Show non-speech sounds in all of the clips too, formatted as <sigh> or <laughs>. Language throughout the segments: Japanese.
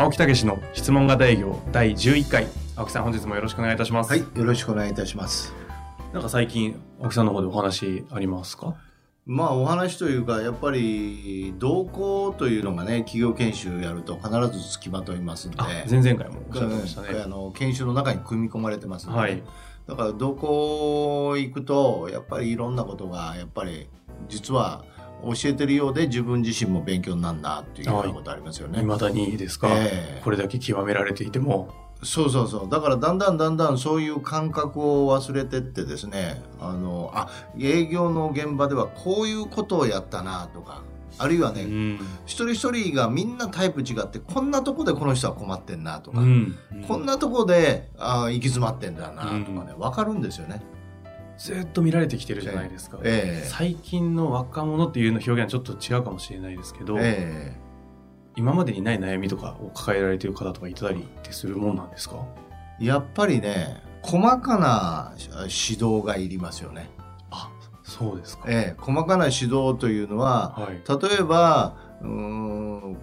青木武の質問型営業第11回。青木さん本日もよろしくお願いいたします。はい、よろしくお願いいたします。なんか最近青木さんの方でお話ありますか？まあお話というかやっぱり同行というのがね企業研修やると必ず付きまといますんで、あ前々回もおっしゃってましたね。あの研修の中に組み込まれてますので、はい。だから同行行くとやっぱりいろんなことがやっぱり実は教えてるようで自分自身も勉強になるなっていうようなことありますよね。い。まだにですか、ええ。これだけ極められていても。そうそうそう。だからだんだんだんだんそういう感覚を忘れてってですね。あのあ営業の現場ではこういうことをやったなとかあるいはね、うん。一人一人がみんなタイプ違ってこんなとこでこの人は困ってんなとか、うん。こんなとこであ行き詰まってんだなとかね、うん。分かるんですよね。ずっと見られてきてるじゃないですか、ええ。最近の若者っていうの表現はちょっと違うかもしれないですけど、え今までにない悩みとかを抱えられている方とかいたりってするもんなんですか？えやっぱりね細かな指導がいりますよね。あそうですか、ええ細かな指導というのははい。例えばうーん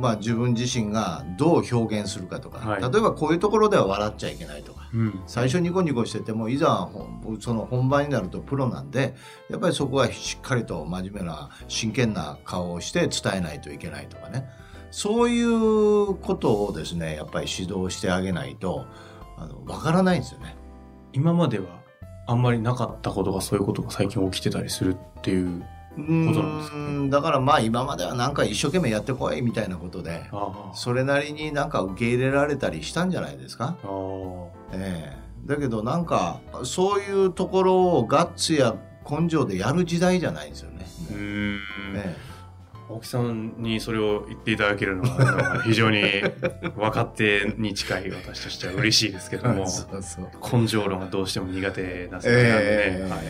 まあ自分自身がどう表現するかとか、はい。例えばこういうところでは笑っちゃいけないとかうん。最初ニコニコしててもいざほその本番になるとプロなんでやっぱりそこはしっかりと真面目な真剣な顔をして伝えないといけないとかね。そういうことをですねやっぱり指導してあげないとあのわからないんですよね。今まではあんまりなかったことがそういうことが最近起きてたりするっていううことなんですかーんだからまあ今まではなんか一生懸命やってこいみたいなことであそれなりになんか受け入れられたりしたんじゃないですか？ええ。だけどなんかそういうところをガッツや根性でやる時代じゃないんですよね。うーん。え青木さんにそれを言っていただけるのは非常に分かってに近い私としては嬉しいですけどえも <laughs> 根性論がどうしても苦手な世界なんでええ。ね、はい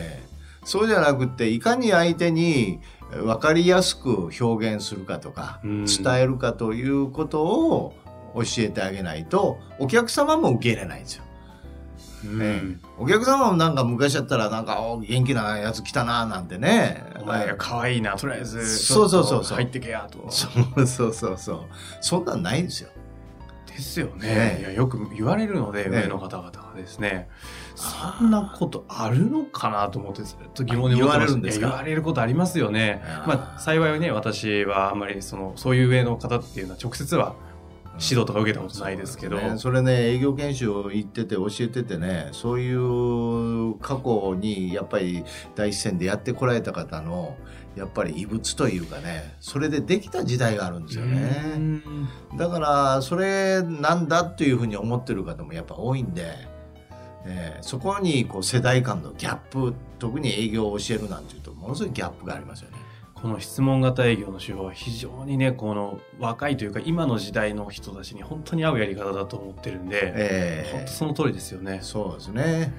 そうじゃなくっていかに相手に分かりやすく表現するかとかうん伝えるかということを教えてあげないとお客様も受け入れないんですよ。うんええお客様もなんか昔だったらなんかお元気なやつ来たななんてね。お前が可愛いなとりあえずそうそうそうそう入ってけやとそうそうそうそう。そんなんないんですよ。ですよね、ええいやよく言われるので、ええ上の方々がですね。そんなことあるのかなと思ってずっと疑問に思ってました言われるんですか？いや言われることありますよね。まあ幸いね私はあんまりそのそういう上の方っていうのは直接は指導とか受けたことないですけど、ね。それね営業研修を行ってて教えててねそういう過去にやっぱり第一線でやってこられた方のやっぱり異物というかねそれでできた時代があるんですようねん。だからそれなんだっていうふうに思ってる方もやっぱ多いんで、えーそこにこう世代間のギャップ特に営業を教えるなんていうとものすごいギャップがありますよね。この質問型営業の手法は非常にねこの若いというか今の時代の人たちに本当に合うやり方だと思ってるんで、えー本当その通りですよね。そうですね。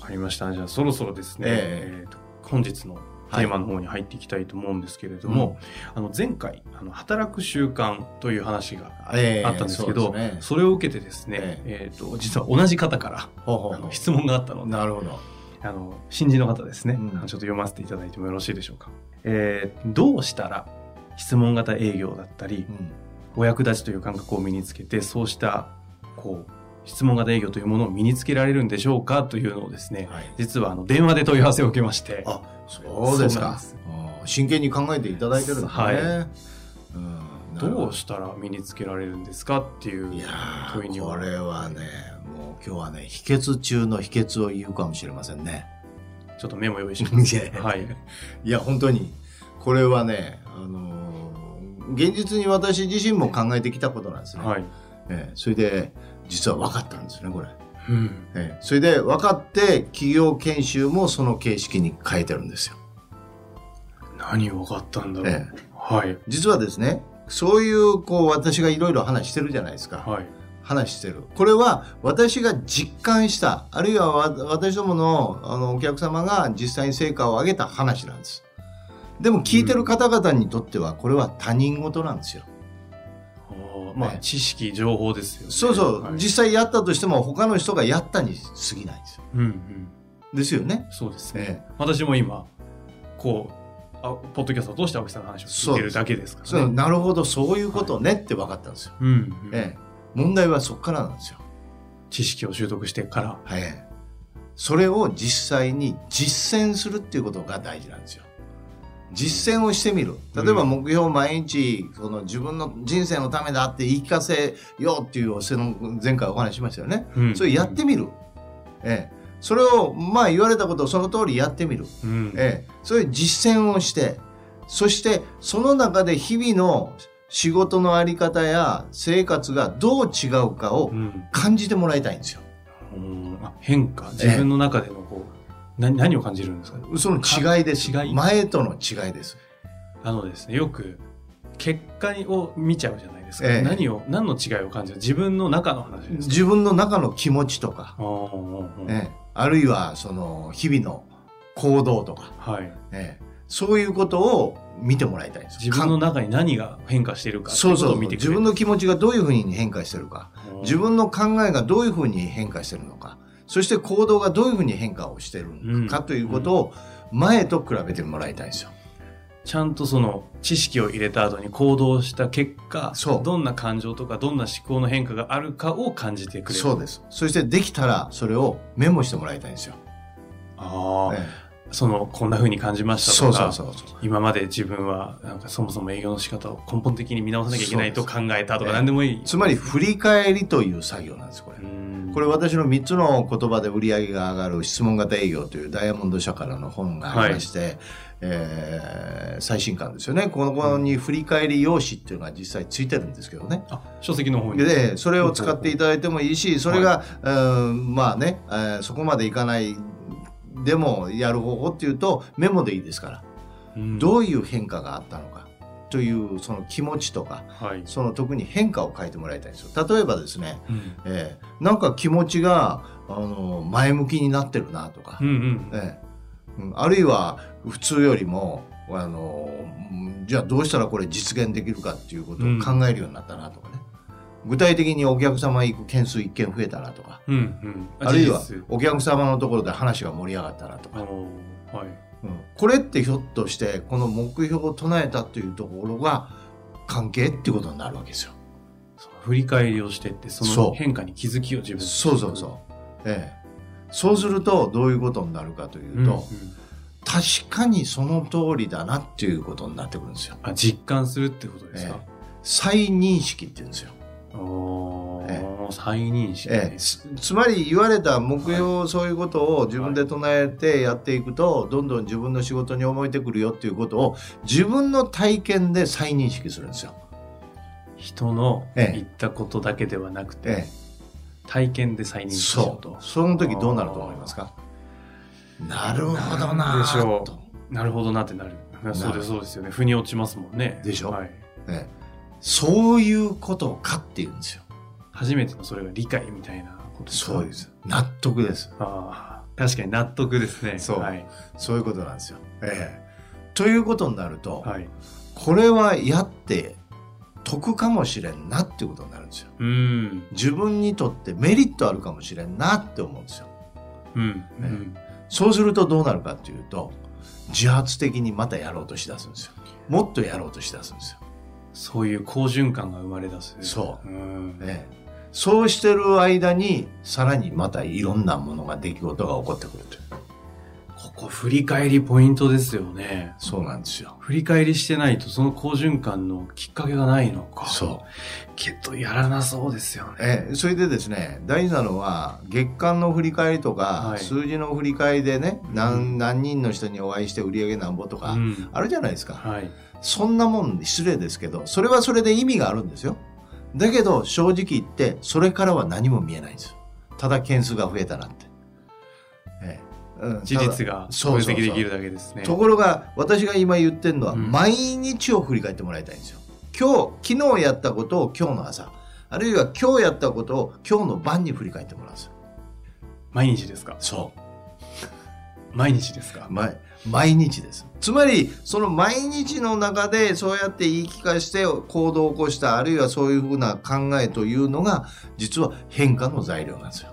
ありました。じゃあそろそろですね、え。えーと本日のテーマの方に入っていきたいと思うんですけれども、あの前回あの働く習慣という話がえーあったんですけど、そうですね。それを受けてですね、えーと実は同じ方からあの質問があったのでなるほど。あの新人の方ですね、うん。ちょっと読ませていただいてもよろしいでしょうか、えーどうしたら質問型営業だったりうん。お役立ちという感覚を身につけてそうしたこう質問型営業というものを身につけられるんでしょうかというのをですねはい。実はあの電話で問い合わせを受けまして。あそうですか。真剣に考えていただいてるんですね、はい。ど。うしたら身につけられるんですかっていう問いには。ーこれはねもう今日はね秘訣中の秘訣を言うかもしれませんね。ちょっとメモ用意します。<laughs> はい。いや本当にこれはねあのー現実に私自身も考えてきたことなんですね、はい、ええそれで実は分かったんですねこれ、うん、ええ。それで分かって企業研修もその形式に変えてるんですよ。何を分かったんだろう、えはい。実はですねそういうこう私がいろいろ話してるじゃないですか、はい。話してる。これは私が実感したあるいはわ私どものあのお客様が実際に成果を上げた話なんです。でも聞いてる方々にとってはこれは他人事なんですよ、おーまあ、ね知識、情報ですよね。そうそう、はい。実際やったとしても他の人がやったに過ぎないんですよ。うんうん。ですよね。そうですね。ええ。私も今、こう、あポッドキャストを通して青木さんの話を聞いてるだけですからね。なるほどそういうことねって分かったんですよ、うん、うん。ええ、問題はそこからなんですよ。知識を習得してから。はい、それを実際に実践するっていうことが大事なんですよ。実践をしてみる。例えばうん目標を毎日、その自分の人生のためだって言い聞かせようっていう、その前回お話ししましたよね。うんそれやってみる。ええ。それを、まあ言われたことをその通りやってみる。うん。ええ。そういう実践をして、そしてその中で日々の仕事のあり方や生活がどう違うかをうん感じてもらいたいんですよ。うんあ変化、自分の中での何何を感じるんですか？その違いです。違い？前との違いです。あのですね、よく結果を見ちゃうじゃないですか。ええ。何を、何の違いを感じる？自分の中の話ですか？自分の中の気持ちとか、ええ。あるいはその日々の行動とか、はい。ええ。そういうことを見てもらいたいんです自分の中に何が変化しているかそううそう。自分の気持ちがどういうふうに変化してるか。うん。自分の考えがどういうふうに変化してるのかそして行動がどういうふうに変化をしてるのかうんということを前と比べてもらいたいんですよ。ちゃんとその知識を入れた後に行動した結果どんな感情とかどんな思考の変化があるかを感じてくれるそうです。そしてできたらそれをメモしてもらいたいんですよ。ああ、えそのこんな風に感じまえしたとかそうそうそう。今まで自分はなんかそもそも営業の仕方を根本的に見直さなきゃいけないと考えたとかええ何でもいい、つまり振り返りという作業なんですこれう。んこれ私の3つの言葉で売り上げが上がる質問型営業というダイヤモンド社からの本がありまして、えー最新刊ですよね。このこに振り返り用紙っていうのが実際ついてるんですけどね。あ書籍の方に。で、それを使っていただいてもいいし、それが、うんまあね、えーそこまでいかないでもやる方法っていうとメモでいいですから、うん。どういう変化があったのかというその気持ちとか、はい、その特に変化を書いてもらいたいんですよ。例えばですね、うん。えーなんか気持ちがあの前向きになってるなとか、うんうん。えーうんあるいは普通よりもあのうんじゃあどうしたらこれ実現できるかっていうことを考えるようになったなとかね、具体的にお客様行く件数1件増えたなとか。うんうん。あるいはお客様のところで話が盛り上がったなとか、はいうんこれってひょっとしてこの目標を唱えたというところが関係っていうことになるわけですよ。振り返りをしてってその変化に気づきを自分でそうそうそう。ええ。そうするとどういうことになるかというと、うんうん確かにその通りだなっていうことになってくるんですよ。あ実感するってことですか、再認識って言うんですよ。再認識、ええ、つつまり言われた目標、そういうことを自分で唱えてやっていくと、どんどん自分の仕事に思えてくるよっていうことを自分の体験で再認識するんですよ。人のええ。言ったことだけではなくて、え体験で再え、認識しよそう。と。その時どうなると思いますか？なるほどなでしょう。と。なるほどなってなる。そうですそうですよね。腑に落ちますもんね。でしょ？はい、ええ、そういうことかっていうんですよ。初めてのそれが理解みたいなことか？そうです。納得です。ああ確かに納得ですねそうはい、そういうことなんですよ。ええ。ということになると、はい、これはやって得かもしれんなっていうことになるんですよ。うん自分にとってメリットあるかもしれんなって思うんですよ。うん、うん、そうするとどうなるかっていうと、自発的にまたやろうとしだすんですよ。もっとやろうとしだすんですよ。そういう好循環が生まれ出す。そう。うん。ええ、そうしてる間に、さらにまたいろんなものが出来事が起こってくるという。ここ振り返りポイントですよね。そうなんですよ。振り返りしてないとその好循環のきっかけがないのか。そう。けどやらなそうですよね。ええ、それでですね大事なのは月間の振り返りとか、はい。数字の振り返りでね何何人の人にお会いして売り上げなんぼとか、うん。あるじゃないですか、はいそんなもん失礼ですけどそれはそれで意味があるんですよ。だけど正直言ってそれからは何も見えないんですよ。ただ件数が増えたなって、ええ。うん事実が分析できるだけですね。ところが私が今言ってるのは、うん。毎日を振り返ってもらいたいんですよ。今日昨日やったことを今日の朝。あるいは今日やったことを今日の晩に振り返ってもらうんですよ。毎日ですか？そう。毎日ですか？毎毎日です。つまりその毎日の中でそうやって言い聞かして行動を起こしたあるいはそういうふうな考えというのが実は変化の材料なんですよ。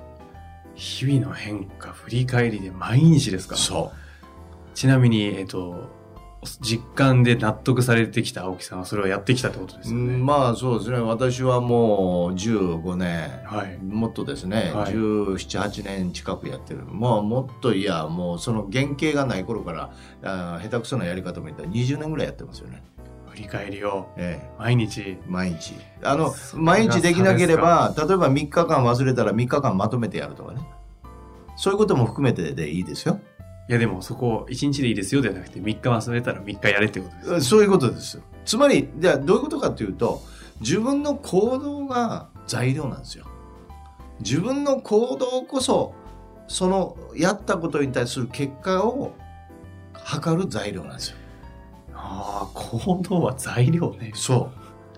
日々の変化振り返りで毎日ですか？そちなみにえっ、と実感で納得されてきた青木さんはそれをやってきたってことでう、すよね、うんまあそうですね。私はもう15年。はい。もっとですね、はい。1718年近くやってるもうもっといやもうその原型がない頃からあー下手くそなやり方も言ったら20年ぐらいやってますよね、振り返りをええ。毎日。毎日。あの毎日できなければ例えば3日間忘れたら3日間まとめてやるとかね。そういうことも含めてでいいですよいやでもそこ1日でいいですよではなくて3日忘れたら3日やれってことですそういうことですつまりじゃあどういうことかというと自分の行動が材料なんですよ。自分の行動こそそのやったことに対する結果を測る材料なんですよ。ああ行動は材料ね。そ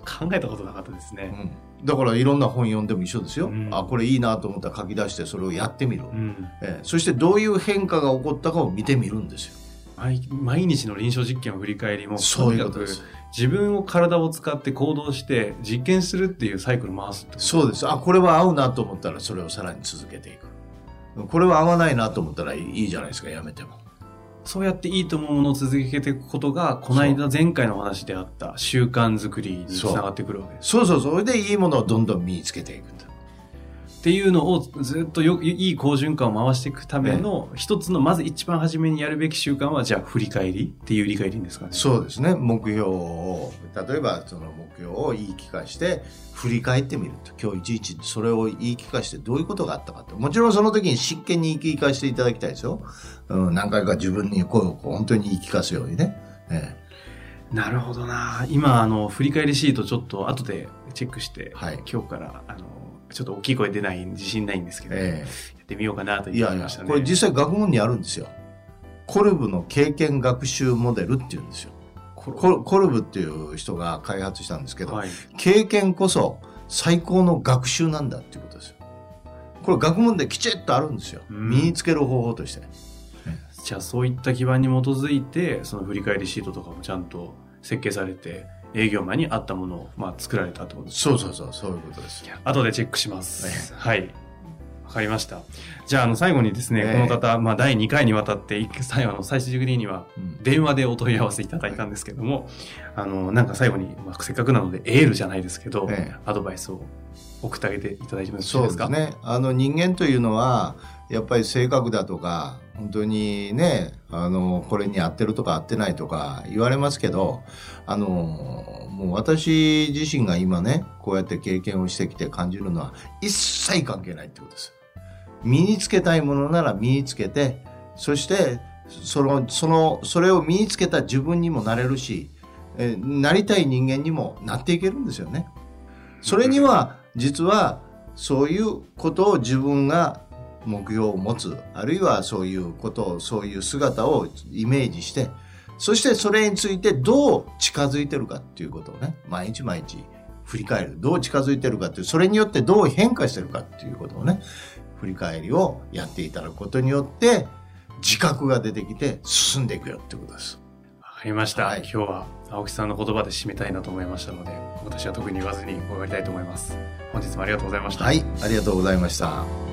考えたことなかったですう、うねん、だからいろんな本読んでも一緒ですよ、うん。あこれいいなと思ったら書き出してそれをやってみる、うん。えーそしてどういう変化が起こったかを見てみるんですよ。毎毎日の臨床実験を振り返りもそういうことです。とにかく自分を体を使って行動して実験するっていうサイクルを回すってそうです。あこれは合うなと思ったらそれをさらに続けていく。これは合わないなと思ったらいいじゃないですかやめてもそうやっていいと思うものを続けていくことがこの間前回のお話であった習慣づくりにつながってくるわけです。そうそうそう。それでいいものをどんどん身につけていくんだっていうのをずっとよいい好循環を回していくための一つのまず一番初めにやるべき習慣はじゃあ振り返りっていう理解でいいんですかね？そうですね。目標を例えばその目標を言い聞かして振り返ってみると。今日いちいちそれを言い聞かしてどういうことがあったかともちろんその時に真剣に言い聞かせていただきたいですよ、うん、何回か自分に声をこう本当に言い聞かすようにね、え。なるほどな。今あの振り返りシートちょっと後でチェックして、はい。今日からあのちょっと大きい声出ない自信ないんですけど、えやってみようかなと言ってましたねこれ実際学問にあるんですよ。コルブの経験学習モデルっていうんですよ。コルブ。っていう人が開発したんですけど、はい。経験こそ最高の学習なんだっていうことですよ。これ学問できちっとあるんですよ。うん。身につける方法として。じゃあそういった基盤に基づいてその振り返りシートとかもちゃんと設計されて営業マンに合ったものを、まあ、作られたってことですそうそうそう、そういうことです。後でチェックします。はい。わかりました。じゃあ、あの、最後にですね、ええこの方、まあ、第2回にわたって、い最後の最終的には、うん電話でお問い合わせいただいたんですけども、あの、なんか最後に、まあ、せっかくなので、エールじゃないですけど、ええアドバイスを送ってあげていただいてもよろしいそうでかですすね。あの人間というのは、やっぱり性格だとか、本当にね、あの、これに合ってるとか合ってないとか言われますけど、あの、もう私自身が今ね、こうやって経験をしてきて感じるのは、一切関係ないってことです。身につけたいものなら身につけて、そして、その、その、それを身につけた自分にもなれるし、えなりたい人間にもなっていけるんですよね。それには、実は、そういうことを自分が目標を持つ、あるいはそういうことを、そういう姿をイメージして、そしてそれについてどう近づいてるかっていうことをね、毎日毎日振り返る。どう近づいてるかっていう、それによってどう変化してるかっていうことをね、振り返りをやっていただくことによって、自覚が出てきて進んでいくよってことです。わかりました、はい今日は青木さんの言葉で締めたいなと思いましたので、私は特に言わずに終わりたいと思います。本日もありがとうございました。はい、ありがとうございました。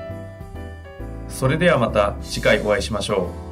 それではまた次回お会いしましょう。